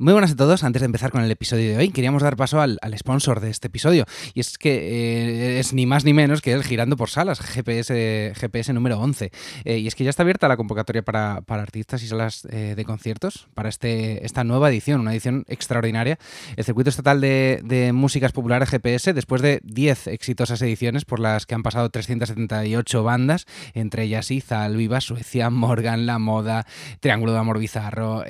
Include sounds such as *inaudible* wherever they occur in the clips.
Muy buenas a todos. Antes de empezar con el episodio de hoy, queríamos dar paso al, sponsor de este episodio. Y es que eh, es ni más ni menos que el Girando por Salas, GPS, GPS número 11. Eh, y es que ya está abierta la convocatoria para, artistas y salas eh, de conciertos para este, esta nueva edición, una edición extraordinaria. El Circuito Estatal de, Músicas Populares GPS, después de 10 exitosas ediciones por las que han pasado 378 bandas, entre ellas Iza, Alviva, Suecia, Morgan, La Moda, Triángulo de Amor Bizarro,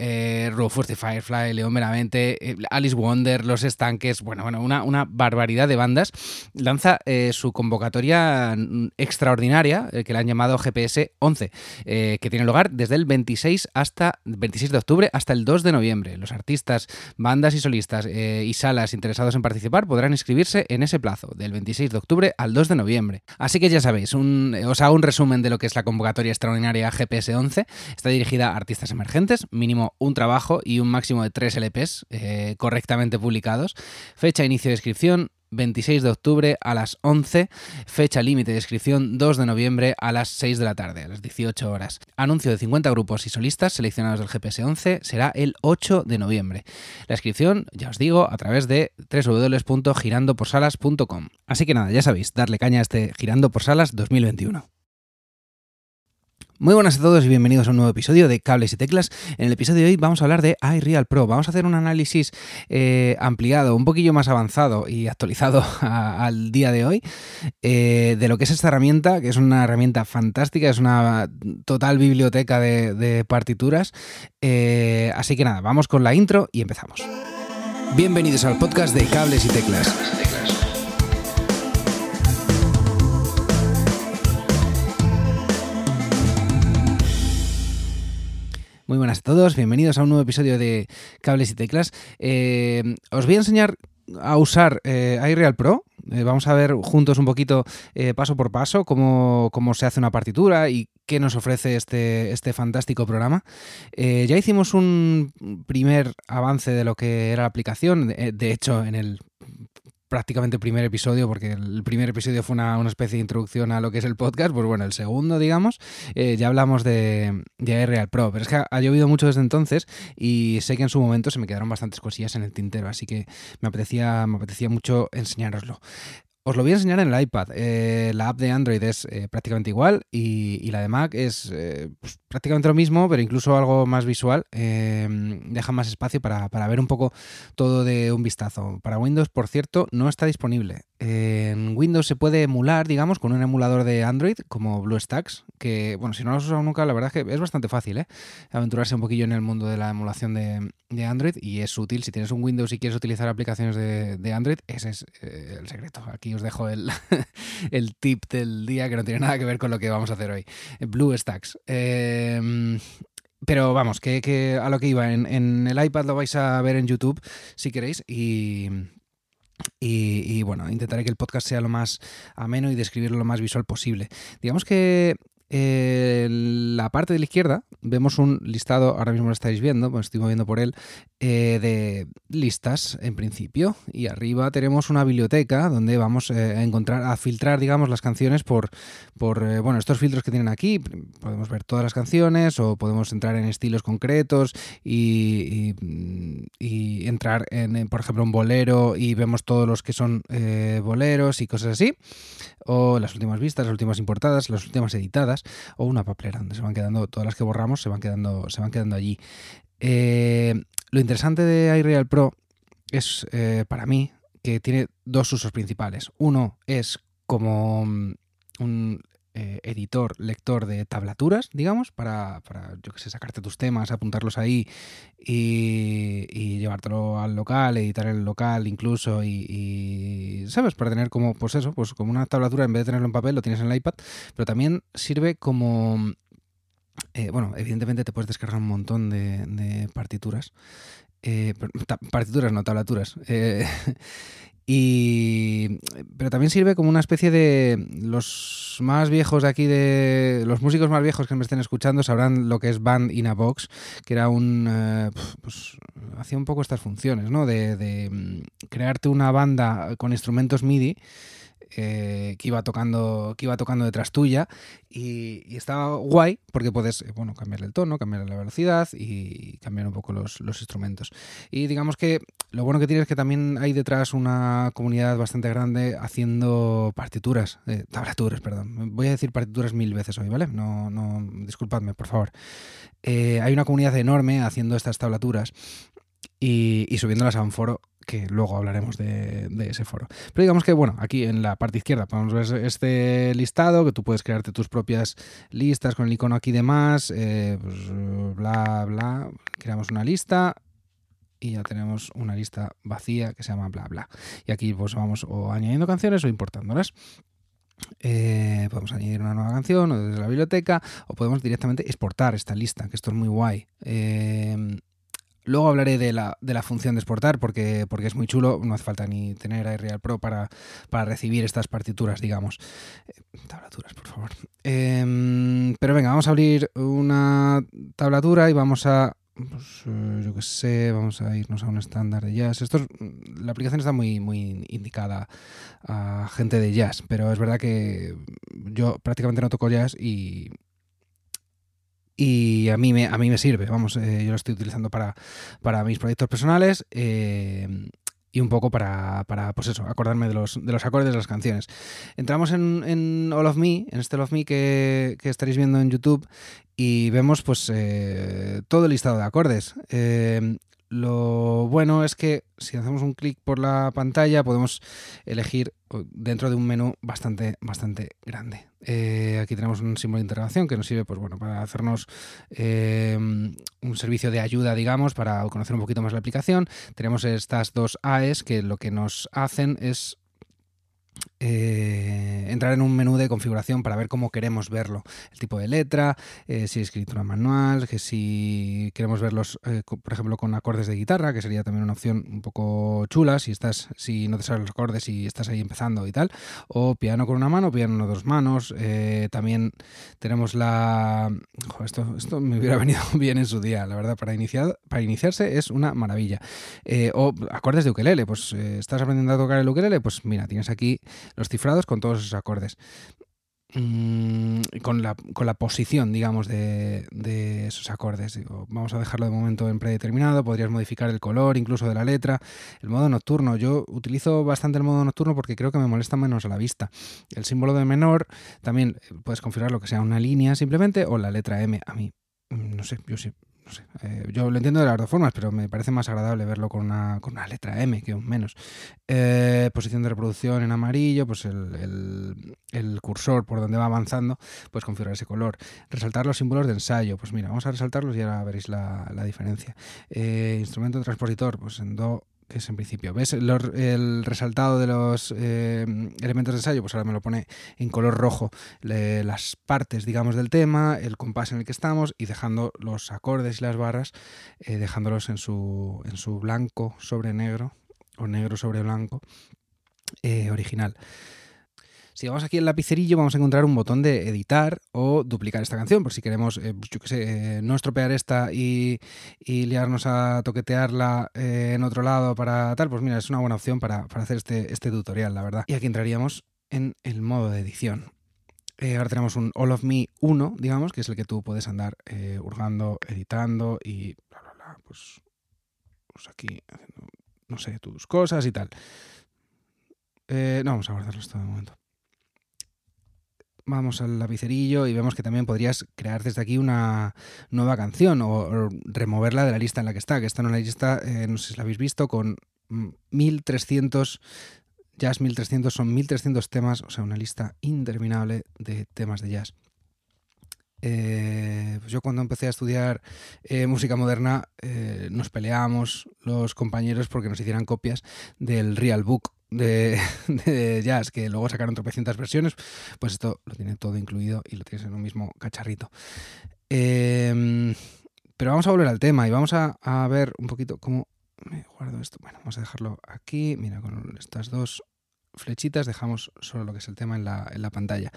Rufus the Firefly, León Meramente, eh, Alice Wonder, Los Estanques, bueno, bueno, una, barbaridad de bandas, lanza eh, su convocatoria extraordinaria, eh, que le han llamado GPS 11, que tiene lugar desde el 26 hasta 26 de octubre hasta el 2 de noviembre. Los artistas, bandas y solistas y salas interesados en participar podrán inscribirse en ese plazo, del 26 de octubre al 2 de noviembre. Así que ya sabéis, un, os hago un resumen de lo que es la convocatoria extraordinaria GPS 11. Está dirigida a artistas emergentes, mínimo un trabajo y un máximo de tres LPs eh, correctamente publicados. Fecha inicio de inscripción 26 de octubre a las 11, fecha límite de inscripción 2 de noviembre a las 6 de la tarde, a las 18 horas. Anuncio de 50 grupos y solistas seleccionados del GPS 11 será el 8 de noviembre. La inscripción, ya os digo, a través de www.girandoporsalas.com. Así que nada, ya sabéis, darle caña a este Girando por Salas 2021. Muy buenas a todos y bienvenidos a un nuevo episodio de Cables y Teclas. En el episodio de hoy vamos a hablar de iReal Pro. Vamos a hacer un análisis eh, ampliado, un poquillo más avanzado y actualizado *laughs* al día de hoy eh, de lo que es esta herramienta, que es una herramienta fantástica, es una total biblioteca de, partituras. Eh, así que nada, vamos con la intro y empezamos. Bienvenidos al podcast de Cables y Teclas. Muy buenas a todos, bienvenidos a un nuevo episodio de Cables y Teclas. Eh, os voy a enseñar a usar eh, iReal Pro. Eh, vamos a ver juntos un poquito paso por paso cómo, se hace una partitura y qué nos ofrece este, este fantástico programa. ya hicimos un primer avance de lo que era la aplicación. de hecho, en el prácticamente el primer episodio, porque el primer episodio fue una, especie de introducción a lo que es el podcast, pues bueno, el segundo, digamos, eh, ya hablamos de, de Real Pro, pero es que ha, llovido mucho desde entonces y sé que en su momento se me quedaron bastantes cosillas en el tintero, así que me apetecía, me apetecía mucho enseñároslo. Os lo voy a enseñar en el iPad. Eh, la app de Android es eh, prácticamente igual y, la de Mac es pues, prácticamente lo mismo, pero incluso algo más visual. deja más espacio para, para, ver un poco todo de un vistazo. Para Windows, por cierto, no está disponible. En Windows se puede emular, digamos, con un emulador de Android como BlueStacks, que, bueno, si no lo has usado nunca, la verdad es que es bastante fácil, ¿eh? Aventurarse un poquillo en el mundo de la emulación de, Android y es útil. Si tienes un Windows y quieres utilizar aplicaciones de, Android, ese es eh, el secreto. Aquí os dejo el, *laughs* el, tip del día que no tiene nada que ver con lo que vamos a hacer hoy. BlueStacks. Em, pero vamos, que, a lo que iba, en, en, el iPad lo vais a ver en YouTube si queréis y, y, bueno, intentaré que el podcast sea lo más ameno y describirlo lo más visual posible. Digamos que en la parte de la izquierda vemos un listado, ahora mismo lo estáis viendo, me estoy moviendo por él, eh, de listas en principio. Y arriba tenemos una biblioteca donde vamos eh, a encontrar, a filtrar, digamos, las canciones por, por eh, bueno, estos filtros que tienen aquí. Podemos ver todas las canciones o podemos entrar en estilos concretos y, y, entrar en, por ejemplo, un bolero y vemos todos los que son boleros y cosas así. O las últimas vistas, las últimas importadas, las últimas editadas o una papelera donde se van quedando, todas las que borramos se van quedando, se van quedando allí. Eh, lo interesante de iReal Pro es, eh, para mí, que tiene dos usos principales. Uno es como mm, un eh, editor, lector de tablaturas, digamos, para, para, yo que sé, sacarte tus temas, apuntarlos ahí y, llevártelo al local, editar el local incluso y, ¿sabes? Para tener como, pues eso, pues como una tablatura, en vez de tenerlo en papel, lo tienes en el iPad, pero también sirve como... Eh, bueno, evidentemente te puedes descargar un montón de, partituras. Eh, partituras, no tablaturas. *laughs* Y, pero también sirve como una especie de... Los más viejos de aquí, de los músicos más viejos que me estén escuchando sabrán lo que es Band in a Box, que era un... Eh, pues, hacía un poco estas funciones, ¿no? De, de, mm, crearte una banda con instrumentos MIDI eh, que iba tocando que iba tocando detrás tuya y, estaba guay porque puedes eh, bueno cambiar el tono cambiar la velocidad y cambiar un poco los, instrumentos. Y digamos que lo bueno que tiene es que también hay detrás una comunidad bastante grande haciendo partituras eh, tablaturas perdón. Voy a decir partituras mil veces hoy vale no no disculpadme por favor. Hay una comunidad enorme haciendo estas tablaturas y, y subiéndolas a un foro que luego hablaremos de, ese foro. Pero digamos que, bueno, aquí en la parte izquierda podemos ver este listado, que tú puedes crearte tus propias listas con el icono aquí de más, eh, pues, bla, bla, creamos una lista y ya tenemos una lista vacía que se llama bla, bla. Y aquí pues vamos o añadiendo canciones o importándolas. Eh, podemos añadir una nueva canción o desde la biblioteca o podemos directamente exportar esta lista, que esto es muy guay. Eh, Luego hablaré de la, de la función de exportar porque, porque es muy chulo, no hace falta ni tener iReal Pro para, para recibir estas partituras, digamos. Eh, tablaturas, por favor. Em, pero venga, vamos a abrir una tablatura y vamos a pues, eh, yo qué sé, vamos a irnos a un estándar de jazz. Esto la aplicación está muy, muy indicada a gente de jazz, pero es verdad que yo prácticamente no toco jazz y, y a mí me, a mí me sirve, vamos, eh, yo lo estoy utilizando para, para mis proyectos personales eh, y un poco para, para, pues eso, acordarme de los, de los acordes de las canciones. Entramos en, All of Me, en este All of Me que, que estaréis viendo en YouTube y vemos pues eh, todo el listado de acordes. Lo bueno es que si hacemos un clic por la pantalla podemos elegir dentro de un menú bastante, bastante grande. Eh, aquí tenemos un símbolo de interrogación que nos sirve pues, bueno, para hacernos eh, un servicio de ayuda, digamos, para conocer un poquito más la aplicación. Tenemos estas dos AES que lo que nos hacen es eh, entrar en un menú de configuración para ver cómo queremos verlo. El tipo de letra, eh, si es escritura manual, que si queremos verlos, eh, por ejemplo, con acordes de guitarra, que sería también una opción un poco chula si estás, si no te sabes los acordes y estás ahí empezando y tal. O piano con una mano, piano con dos manos. también tenemos la. esto, esto me hubiera *laughs* venido bien en su día, la verdad, para iniciar, para iniciarse es una maravilla. o acordes de ukelele, pues estás aprendiendo a tocar el ukelele, pues mira, tienes aquí los cifrados con todos esos acordes. Mm, con, la, con, la, posición, digamos, de, esos acordes. vamos a dejarlo de momento en predeterminado, podrías modificar el color incluso de la letra. El modo nocturno, yo utilizo bastante el modo nocturno porque creo que me molesta menos a la vista. El símbolo de menor, también puedes configurar lo que sea una línea simplemente o la letra M. A mí, mm, no sé, yo sí, eh, yo lo entiendo de las dos formas, pero me parece más agradable verlo con una, con una letra M que un menos. Eh, posición de reproducción en amarillo, pues el, el, cursor por donde va avanzando, pues configurar ese color. Resaltar los símbolos de ensayo, pues mira, vamos a resaltarlos y ahora veréis la, la diferencia. Eh, instrumento transpositor, pues en Do que es en principio. ¿Ves el, resaltado de los eh, elementos de ensayo? Pues ahora me lo pone en color rojo las partes, digamos, del tema, el compás en el que estamos y dejando los acordes y las barras, eh, dejándolos en su, en su blanco sobre negro o negro sobre blanco eh, original. Si vamos aquí al lapicerillo vamos a encontrar un botón de editar o duplicar esta canción, por si queremos, eh, yo qué sé, eh, no estropear esta y, liarnos a toquetearla eh, en otro lado para tal, pues mira, es una buena opción para, hacer este, este, tutorial, la verdad. Y aquí entraríamos en el modo de edición. ahora tenemos un All of Me 1, digamos, que es el que tú puedes andar hurgando, editando y bla, bla, bla, pues, pues aquí haciendo, no sé, tus cosas y tal. no, vamos a guardarlo esto de momento vamos al lapicerillo y vemos que también podrías crear desde aquí una nueva canción o, removerla de la lista en la que está, que está en una lista, eh, no sé si la habéis visto, con 1300, jazz 1300, son 1300 temas, o sea, una lista interminable de temas de jazz. Eh, pues yo cuando empecé a estudiar eh, música moderna nos peleamos los compañeros porque nos hicieran copias del Real Book *laughs* de, jazz, que luego sacaron tropecientas versiones, pues esto lo tiene todo incluido y lo tienes en un mismo cacharrito. Em, pero vamos a volver al tema y vamos a, ver un poquito cómo me guardo esto. Bueno, vamos a dejarlo aquí. Mira, con estas dos flechitas dejamos solo lo que es el tema en la, en la pantalla.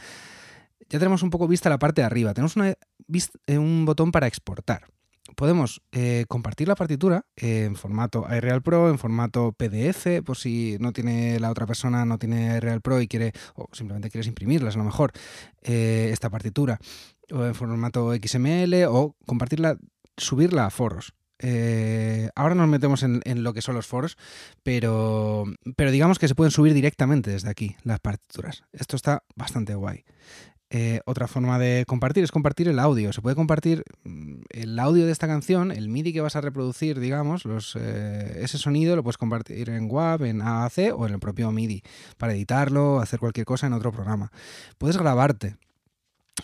Ya tenemos un poco vista la parte de arriba. Tenemos eh, un botón para exportar. Podemos eh, compartir la partitura en formato iReal Pro, en formato PDF, por si no tiene la otra persona, no tiene iReal Pro y quiere, o simplemente quieres imprimirlas a lo mejor, eh, esta partitura, o en formato XML, o compartirla, subirla a foros. Eh, ahora nos metemos en, lo que son los foros, pero, pero digamos que se pueden subir directamente desde aquí las partituras. Esto está bastante guay. Eh, otra forma de compartir es compartir el audio. Se puede compartir mm, el audio de esta canción, el MIDI que vas a reproducir, digamos, eh, ese sonido lo puedes compartir en WAV, en AAC o en el propio MIDI para editarlo, hacer cualquier cosa en otro programa. Puedes grabarte.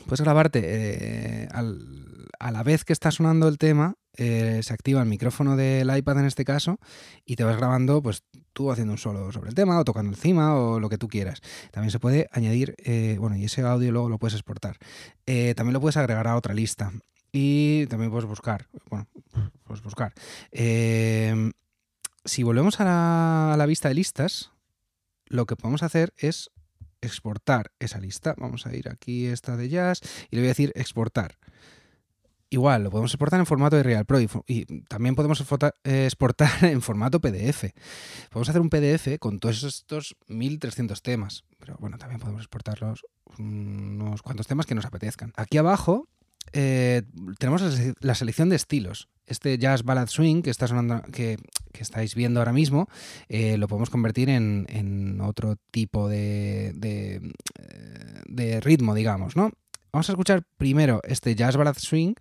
Puedes grabarte eh, a la vez que está sonando el tema, se activa el micrófono del iPad en este caso y te vas grabando pues tú haciendo un solo sobre el tema o tocando encima o lo que tú quieras. También se puede añadir, eh, bueno, y ese audio luego lo puedes exportar. Eh, también lo puedes agregar a otra lista y también puedes buscar, bueno, puedes buscar. Si volvemos a la vista de listas, lo que podemos hacer es exportar esa lista. Vamos a ir aquí, esta de jazz, y le voy a decir exportar. Igual, lo podemos exportar en formato de Real Pro y, también podemos exportar *laughs* en formato PDF. Podemos hacer un PDF con todos estos 1300 temas, pero bueno, también podemos exportarlos unos cuantos temas que nos apetezcan. Aquí abajo eh, tenemos la selección de estilos. Este jazz ballad swing que está sonando, que, estáis viendo ahora mismo, eh, lo podemos convertir en, otro tipo de, de, eh, de ritmo, digamos, ¿no? Vamos a escuchar primero este jazz ballad swing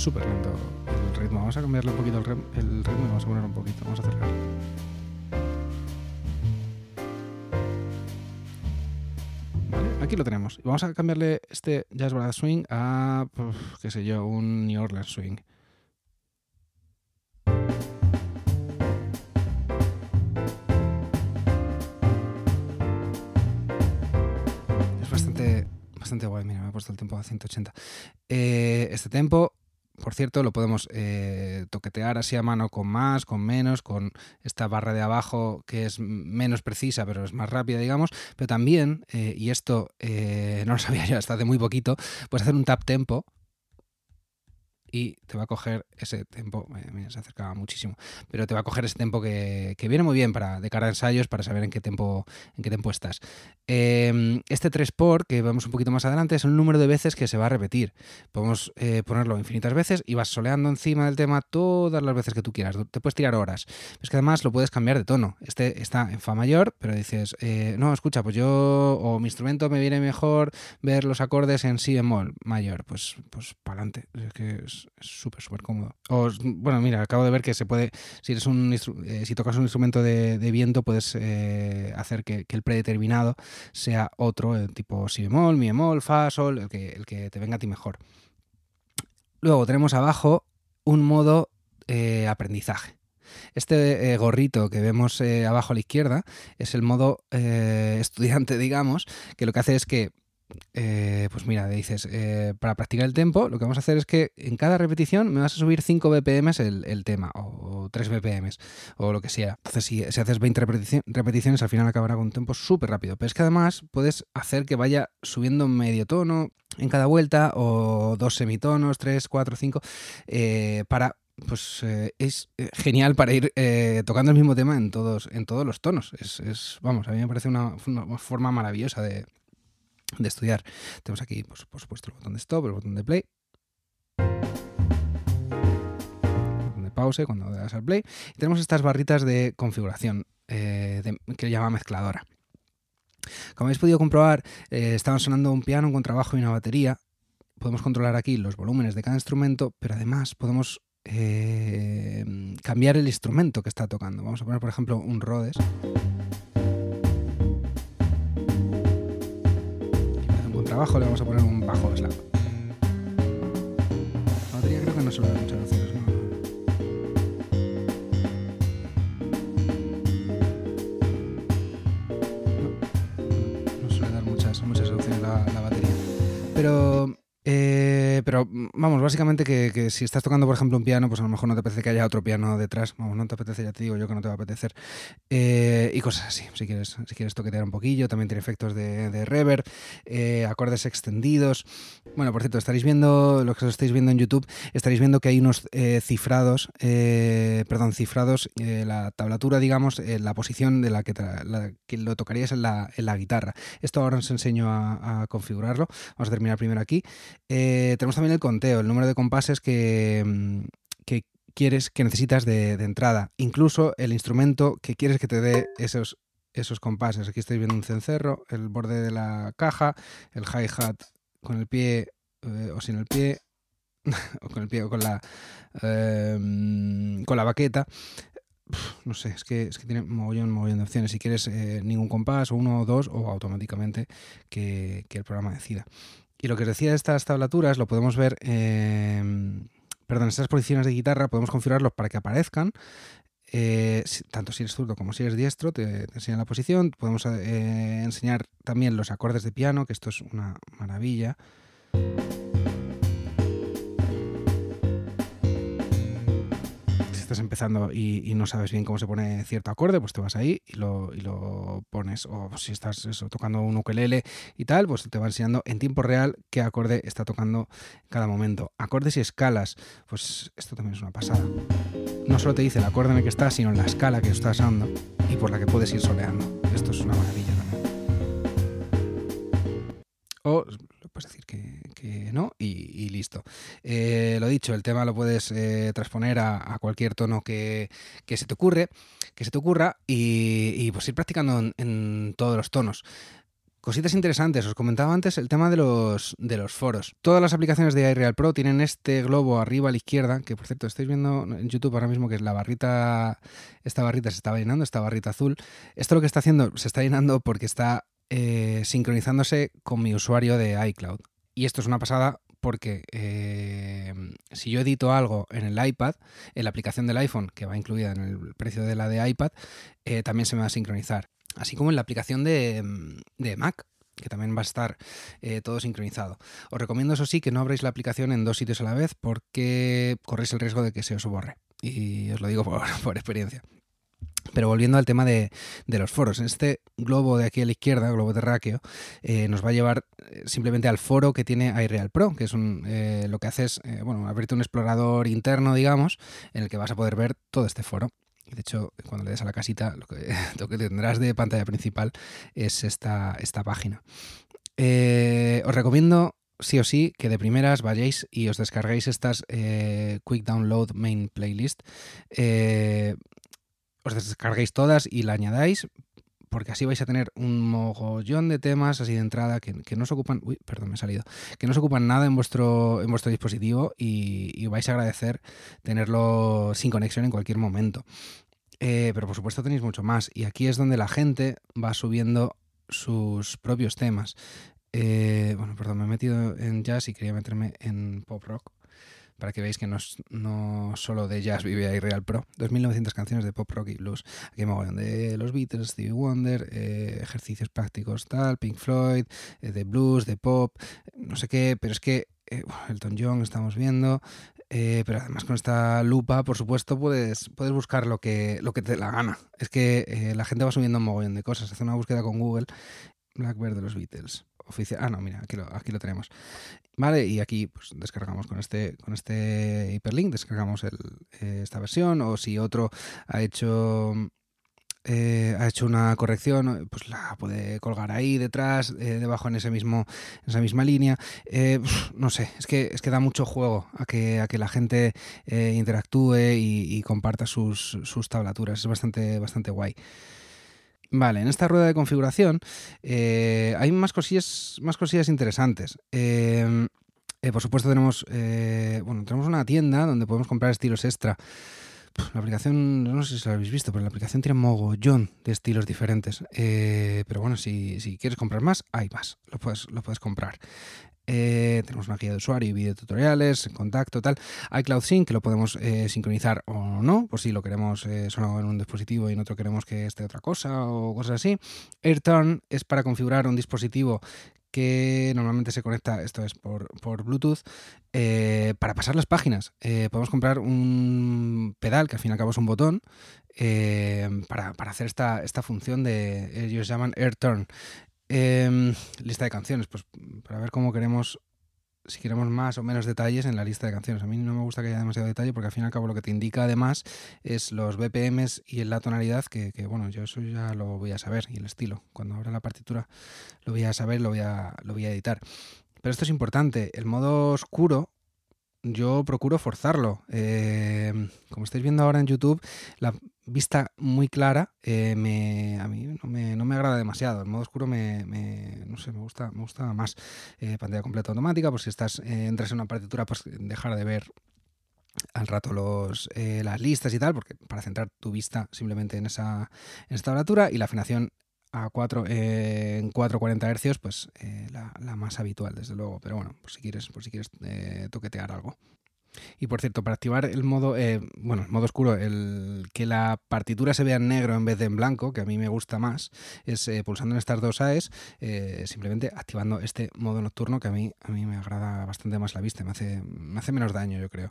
súper lento el ritmo. Vamos a cambiarle un poquito el, ritmo y vamos a poner un poquito. Vamos a. Vale, aquí lo tenemos. Vamos a cambiarle este Jazz Ballad Swing a, qué sé yo, un New Orleans Swing. Es bastante, guay. Mira, me he puesto el tiempo a 180. Eh, este tempo por cierto, lo podemos eh, toquetear así a mano con más, con menos, con esta barra de abajo que es menos precisa, pero es más rápida, digamos. Pero también, eh, y esto eh, *laughs* no lo sabía yo hasta hace muy poquito, puedes hacer un tap tempo y te va a coger ese tempo, se acercaba muchísimo, pero te va a coger ese tempo que, viene muy bien para de cara a ensayos para saber en qué tempo, en qué tempo estás. Em, este 3 por que vemos un poquito más adelante es un número de veces que se va a repetir. Podemos eh, ponerlo infinitas veces y vas soleando encima del tema todas las veces que tú quieras. Te puedes tirar horas. Es que además lo puedes cambiar de tono. Este está en fa mayor, pero dices, eh, no, escucha, pues yo o mi instrumento me viene mejor ver los acordes en si bemol mayor. Pues, pues para adelante. Es que es súper, súper cómodo. O, bueno, mira, acabo de ver que se puede, si eres un eh, si tocas un instrumento de, viento, puedes eh, hacer que, el predeterminado sea otro, el tipo si bemol, mi bemol, fa, sol, el que, el que te venga a ti mejor. Luego tenemos abajo un modo eh, aprendizaje. Este gorrito que vemos abajo a la izquierda es el modo estudiante, *laughs* digamos, que lo que hace es que eh, pues mira, dices, eh, para practicar el tempo, lo que vamos a hacer es que en cada repetición me vas a subir 5 BPM el, tema, o, 3 BPM, o lo que sea. Entonces, si, haces 20 repeticiones, al final acabará con un tempo súper rápido. Pero es que además puedes hacer que vaya subiendo medio tono en cada vuelta, o dos semitonos, 3, 4, 5, para pues es genial para ir tocando el mismo tema en todos, en todos los tonos. Es, vamos, a mí me parece una forma maravillosa de, de estudiar. Tenemos aquí, pues, por supuesto, el botón de stop, el botón de play. El botón de pause cuando das al play. Y tenemos estas barritas de configuración eh, que llama mezcladora. Como habéis podido comprobar, eh, sonando un piano, un contrabajo y una batería. Podemos controlar aquí los volúmenes de cada instrumento, pero además podemos eh, cambiar el instrumento que está tocando. Vamos a poner, por ejemplo, un Rhodes. Trabajo le vamos a poner un bajo slap. La batería creo que no suele dar muchas opciones, ¿no? No, suele dar muchas, muchas opciones la, la batería. Pero, pero mm, vamos, básicamente que, si estás tocando, por ejemplo, un piano, pues a lo mejor no te apetece que haya otro piano detrás. Vamos, no te apetece, ya te digo yo que no te va a apetecer. Eh, y cosas así, si quieres, si quieres toquetear un poquillo. También tiene efectos de, de reverb, eh, acordes extendidos. Bueno, por cierto, estaréis viendo, lo que os estáis viendo en YouTube, estaréis viendo que hay unos eh, cifrados, perdón, cifrados, la tablatura, digamos, la posición de la que, que lo tocarías en la, en la, guitarra. Esto ahora os enseño a, a configurarlo. Vamos a terminar primero aquí. tenemos también el conteo, el número de compases que, mm, que quieres, que necesitas de, entrada. Incluso el instrumento que quieres que te dé esos, esos compases. Aquí estáis viendo un cencerro, el borde de la caja, el hi-hat con el pie eh, o sin el pie, *laughs* o con el pie o con la, em, con la baqueta. no sé, es que, es que tiene mogollón, mogollón de opciones. Si quieres eh, ningún compás, o uno o dos, o automáticamente que, que el programa decida. Y lo que os decía de estas tablaturas lo podemos ver, perdón, estas posiciones de guitarra podemos configurarlos para que aparezcan. Eh, tanto si eres zurdo como si eres diestro, te, te enseñan la posición. Podemos eh, enseñar también los acordes de piano, que esto es una maravilla. Estás empezando y, no sabes bien cómo se pone cierto acorde, pues te vas ahí y lo, y lo pones. O si estás eso, tocando un ukelele y tal, pues te va enseñando en tiempo real qué acorde está tocando en cada momento. Acordes y escalas, pues esto también es una pasada. No solo te dice el acorde en el que estás, sino la escala que estás dando y por la que puedes ir soleando. Esto es una maravilla también. O puedes decir que, no y, listo. Eh, lo dicho, el tema lo puedes eh, transponer a, cualquier tono que, se te ocurre, que se te ocurra y, pues ir practicando en, todos los tonos. Cositas interesantes, os comentaba antes el tema de los, de los foros. Todas las aplicaciones de iReal Pro tienen este globo arriba a la izquierda, que por cierto estáis viendo en YouTube ahora mismo que es la barrita, esta barrita se estaba llenando, esta barrita azul. Esto lo que está haciendo, se está llenando porque está eh, sincronizándose con mi usuario de iCloud. Y esto es una pasada porque eh, si yo edito algo en el iPad, en la aplicación del iPhone, que va incluida en el precio de la de iPad, eh, también se me va a sincronizar. Así como en la aplicación de, Mac, que también va a estar todo sincronizado. Os recomiendo, eso sí, que no abráis la aplicación en dos sitios a la vez porque corréis el riesgo de que se os borre. Y os lo digo por *laughs* experiencia. Pero volviendo al tema de, los foros, este globo de aquí a la izquierda, globo terráqueo, eh, nos va a llevar eh, simplemente al foro que tiene iReal Pro, que es un, eh, lo que hace es, bueno, abrirte un explorador interno, digamos, en el que vas a poder ver todo este foro. De hecho, cuando le des a la casita, lo que, *laughs* tendrás de pantalla principal es esta, esta página. os recomiendo sí o sí que de primeras vayáis y os descarguéis estas Quick Download Main Playlist os descarguéis todas y la añadáis, porque así vais a tener un mogollón de temas así de entrada que, no os ocupan, uy, perdón, me he salido, que no os ocupan nada en vuestro, en vuestro dispositivo y, vais a agradecer tenerlo sin conexión en cualquier momento. Eh, pero por supuesto tenéis mucho más y aquí es donde la gente va subiendo sus propios temas. Eh, bueno, perdón, me he metido en jazz y quería meterme en pop rock para que veáis que no, no solo de jazz vive Real Pro. 2.900 canciones de pop, rock y blues. Aquí me de los Beatles, Stevie Wonder, eh, ejercicios prácticos tal, Pink Floyd, eh, de blues, de pop, no sé qué, pero es que eh, Elton John estamos viendo, pero además con esta lupa, por supuesto, puedes, puedes buscar lo que, lo que te la gana. Es que la gente va subiendo un mogollón de cosas. Hace una búsqueda con Google, Blackbird de los Beatles oficial. Ah, no, mira, aquí lo, aquí lo tenemos. Vale, y aquí pues, descargamos con este, con este hiperlink, descargamos el, eh, esta versión, o si otro ha hecho eh, ha hecho una corrección, pues la puede colgar ahí detrás, eh, debajo en ese mismo, en esa misma línea. no sé, es que, es que da mucho juego a que, a que la gente interactúe y, y comparta sus, sus, tablaturas. Es bastante, bastante guay. Vale, en esta rueda de configuración eh, hay más cosillas, más cosillas interesantes. Em, eh, por supuesto tenemos, eh, bueno, tenemos una tienda donde podemos comprar estilos extra. La aplicación, no sé si lo habéis visto, pero la aplicación tiene mogollón de estilos diferentes. pero bueno, si, si, quieres comprar más, hay más. Lo puedes, lo puedes comprar. Eh, tenemos una guía de usuario y videotutoriales, contacto, tal. iCloud Sync, que lo podemos eh, sincronizar o no, por si lo queremos eh, solo en un dispositivo y en otro queremos que esté otra cosa o cosas así. AirTurn es para configurar un dispositivo que normalmente se conecta, esto es por, por Bluetooth, eh, para pasar las páginas. Podemos comprar un pedal, que al fin y al cabo es un botón, eh, para, hacer esta, esta función de, ellos llaman Air Turn. Em, lista de canciones, pues para ver cómo queremos si queremos más o menos detalles en la lista de canciones. A mí no me gusta que haya demasiado detalle porque al fin y al cabo lo que te indica además es los BPMs y la tonalidad que, bueno, yo eso ya lo voy a saber y el estilo. Cuando abra la partitura lo voy a saber, lo voy a, lo voy a editar. Pero esto es importante. El modo oscuro yo procuro forzarlo. Eh, como estáis viendo ahora en YouTube, la vista muy clara eh, me, me, agrada demasiado. El modo oscuro me, no sé, me gusta, me gusta más. Eh, pantalla completa automática, pues si estás entras en una partitura, pues dejar de ver al rato los, las listas y tal, porque para centrar tu vista simplemente en esa en esta altura y la afinación a 4, eh, en 440 Hz, pues eh, la, más habitual, desde luego. Pero bueno, por si quieres, por si quieres eh, toquetear algo. Y por cierto, para activar el modo, bueno, modo oscuro, el que la partitura se vea en negro en vez de en blanco, que a mí me gusta más, es pulsando en estas dos AES, simplemente activando este modo nocturno que a mí, a mí me agrada bastante más la vista, me hace, me hace menos daño, yo creo.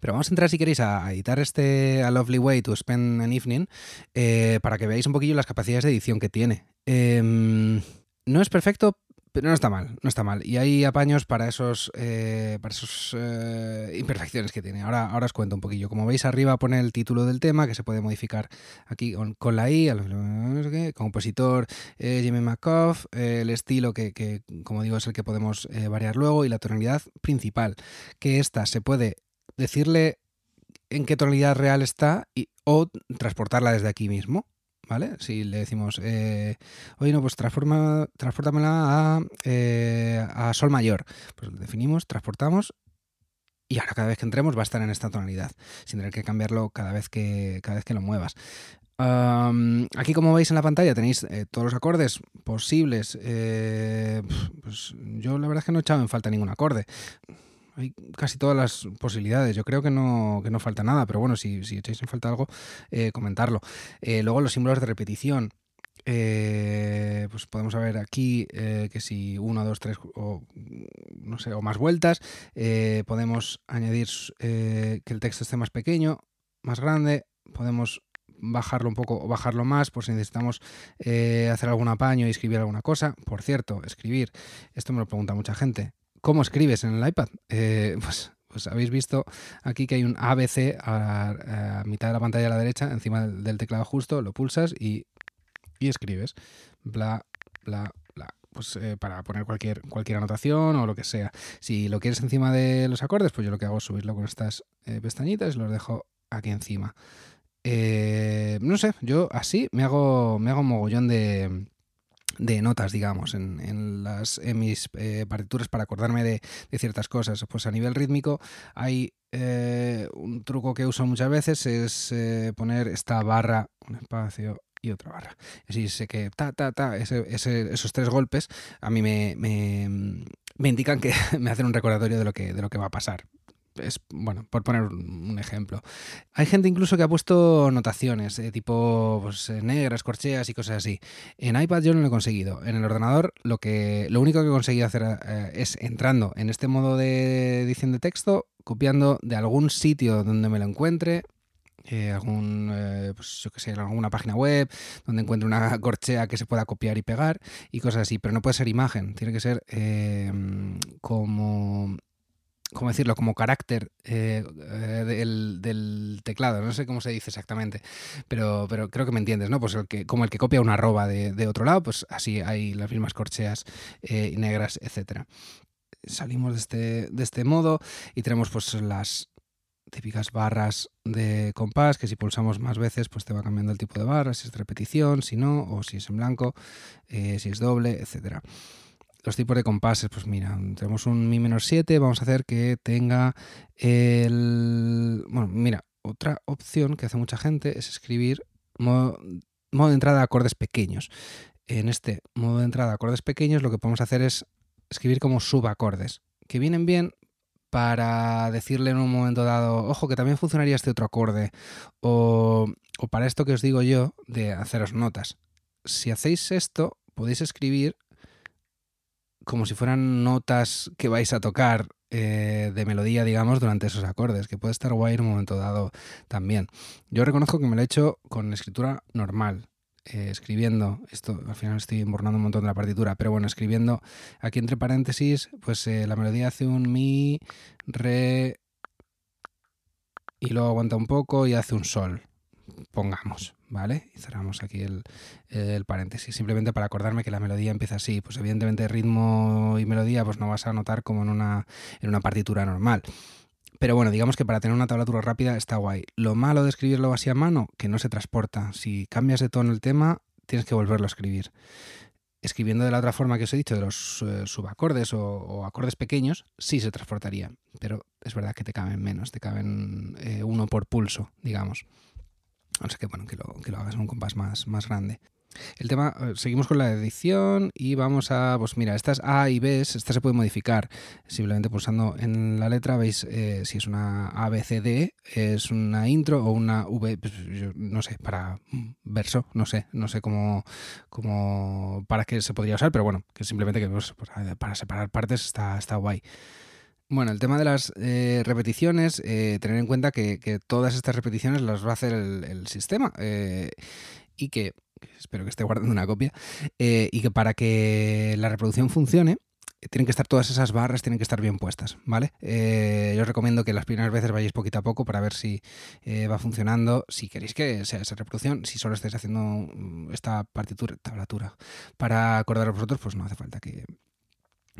Pero vamos a entrar, si queréis, a, editar este A Lovely Way to Spend an Evening eh, para que veáis un poquillo las capacidades de edición que tiene. Em, no es perfecto, pero no está mal, no está mal. Y hay apaños para esos, eh, para esos eh, imperfecciones que tiene. Ahora, ahora os cuento un poquillo. Como veis arriba pone el título del tema que se puede modificar aquí con, la I, compositor Jimmy McCoff, el estilo que, que, como digo, es el que podemos variar luego y la tonalidad principal, que esta se puede decirle en qué tonalidad real está y, o transportarla desde aquí mismo. ¿Vale? Si le decimos, eh, oye, no, pues transportamela a, eh, a sol mayor. Pues lo definimos, transportamos y ahora cada vez que entremos va a estar en esta tonalidad, sin tener que cambiarlo cada vez que, cada vez que lo muevas. aquí como veis en la pantalla tenéis eh, todos los acordes posibles. Eh, pues yo la verdad es que no he echado en falta ningún acorde hay casi todas las posibilidades. Yo creo que no, que no falta nada, pero bueno, si, si echáis en falta algo, eh, comentarlo. Eh, luego los símbolos de repetición. Eh, pues podemos ver aquí que si uno, dos, tres o no sé, o más vueltas, podemos añadir que el texto esté más pequeño, más grande, podemos bajarlo un poco o bajarlo más por si necesitamos hacer algún apaño y escribir alguna cosa. Por cierto, escribir, esto me lo pregunta mucha gente. ¿Cómo escribes en el iPad? Eh, *laughs* pues, pues, habéis visto aquí que hay un ABC a, mitad de la pantalla a la derecha, encima del, teclado justo, lo pulsas y, escribes. Bla, bla, bla. Pues eh, para poner cualquier, cualquier anotación o lo que sea. Si lo quieres encima de los acordes, pues yo lo que hago es subirlo con estas eh, pestañitas y los dejo aquí encima. no sé, yo así me hago, me hago un mogollón de, de notas, digamos, en, las, en mis eh, partituras para acordarme de, ciertas cosas. Pues a nivel rítmico hay eh, un truco que uso muchas veces, es eh, poner esta barra, un espacio y otra barra. Así sé que ta, ta, ta, esos tres golpes a mí me, me, me indican que *laughs* me hacen un recordatorio de lo que, de lo que va a pasar es, bueno, por poner un ejemplo. Hay gente incluso que ha puesto notaciones, de tipo pues, eh, negras, corcheas y cosas así. En iPad yo no lo he conseguido. En el ordenador lo, que, lo único que he conseguido hacer eh, es entrando en este modo de edición de texto, copiando de algún sitio donde me lo encuentre, eh, algún, pues yo que sé, alguna página web donde encuentre una corchea que se pueda copiar y pegar y cosas así, pero no puede ser imagen, tiene que ser como ¿cómo decirlo? Como carácter eh, del, teclado, no sé cómo se dice exactamente, pero, pero creo que me entiendes, ¿no? Pues el que, como el que copia una arroba de, otro lado, pues así hay las mismas corcheas eh, negras, etcétera. Salimos de este, de este modo y tenemos pues las típicas barras de compás que si pulsamos más veces pues te va cambiando el tipo de barra, si es de repetición, si no, o si es en blanco, eh, si es doble, etcétera los tipos de compases, pues mira, tenemos un Mi menor 7, vamos a hacer que tenga el... Bueno, mira, otra opción que hace mucha gente es escribir modo, de entrada de acordes pequeños. En este modo de entrada de acordes pequeños lo que podemos hacer es escribir como subacordes, que vienen bien para decirle en un momento dado, ojo, que también funcionaría este otro acorde, o, o para esto que os digo yo, de haceros notas. Si hacéis esto, podéis escribir como si fueran notas que vais a tocar eh, de melodía, digamos, durante esos acordes, que puede estar guay en un momento dado también. Yo reconozco que me lo he hecho con escritura normal, eh, escribiendo, esto al final estoy embornando un montón de la partitura, pero bueno, escribiendo. Aquí entre paréntesis, pues eh, la melodía hace un mi, re, y luego aguanta un poco y hace un sol, pongamos, ¿vale? Y cerramos aquí el, paréntesis, simplemente para acordarme que la melodía empieza así, pues evidentemente ritmo y melodía pues no vas a notar como en una, en una partitura normal. Pero bueno, digamos que para tener una tablatura rápida está guay. Lo malo de escribirlo así a mano, que no se transporta. Si cambias de tono el tema, tienes que volverlo a escribir. Escribiendo de la otra forma que os he dicho, de los eh, subacordes o, acordes pequeños, sí se transportaría. Pero es verdad que te caben menos, te caben eh, uno por pulso, digamos. O sea que bueno, que lo, que lo hagas en un compás más, más grande. El tema, eh, seguimos con la edición y vamos a, pues mira, estas A y B, esta se puede modificar simplemente pulsando en la letra, veis eh, si es una A, B, C, D, es una intro o una V, pues, no sé, para verso, no sé, no sé cómo, cómo, para qué se podría usar, pero bueno, que simplemente que pues para separar partes está, está guay. Bueno, el tema de las eh, repeticiones, tener en cuenta que, todas estas repeticiones las va a hacer el, el sistema y que espero que esté guardando una copia, eh, y que para que la reproducción funcione, tienen que estar todas esas barras, tienen que estar bien puestas, ¿vale? Eh, yo os recomiendo que las primeras veces vayáis poquito a poco para ver si eh, va funcionando. Si queréis que sea esa reproducción, si solo estáis haciendo mm, esta partitura, tablatura, para acordaros vosotros, pues no hace falta que,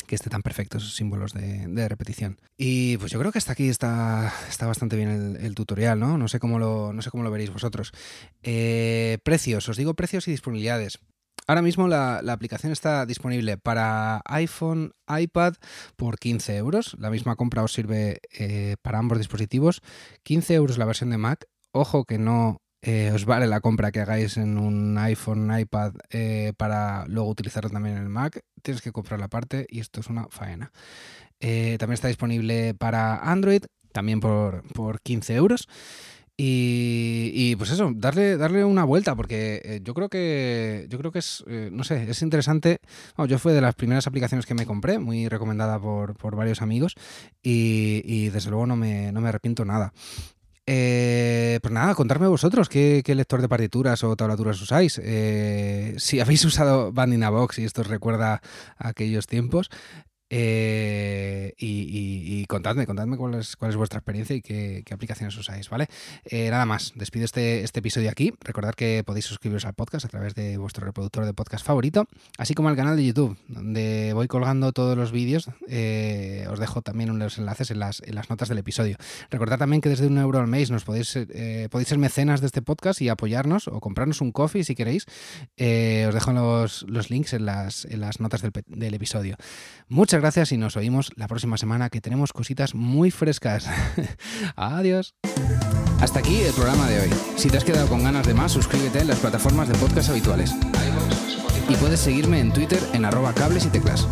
que esté tan perfecto esos símbolos de, repetición. Y pues yo creo que hasta aquí está, está bastante bien el, tutorial, ¿no? No sé cómo lo, no sé cómo lo veréis vosotros. Eh, precios, os digo precios y disponibilidades. Ahora mismo la, aplicación está disponible para iPhone, iPad por 15 euros. La misma compra os sirve eh, para ambos dispositivos. 15 euros la versión de Mac. Ojo que no eh, os vale la compra que hagáis en un iPhone, iPad eh, para luego utilizarlo también en el Mac. Tienes que comprar la parte y esto es una faena. Eh, también está disponible para Android, también por, 15 euros. Y, pues eso, darle, darle una vuelta, porque yo creo que yo creo que es, no sé, es interesante. yo fue de las primeras aplicaciones que me compré, muy recomendada por, varios amigos, y, desde luego no me, no me arrepiento nada. Eh, pues nada, contarme vosotros qué, lector de partituras o tablaturas usáis. Eh, si habéis *laughs* usado Bandinabox y esto os recuerda a aquellos tiempos, eh, y, contadme, contadme cuál es, cuál es vuestra experiencia y qué, aplicaciones usáis, ¿vale? Eh, nada más, despido este, este episodio aquí. Recordad que podéis suscribiros al podcast a través de vuestro reproductor de podcast favorito, así como al canal de YouTube, donde voy colgando todos los vídeos. Eh, os dejo también unos enlaces en las, en las notas del episodio. Recordad también que desde un euro al mes nos podéis, podéis ser mecenas de este podcast y apoyarnos o comprarnos un coffee si queréis. os dejo los, los links en las, en las notas del, del episodio. Muchas gracias y nos oímos la próxima semana que tenemos cositas muy frescas. *laughs* Adiós. Hasta aquí el programa de hoy. Si te has quedado con ganas de más, suscríbete en las plataformas de podcast habituales. Y puedes seguirme en Twitter en arroba cables y teclas.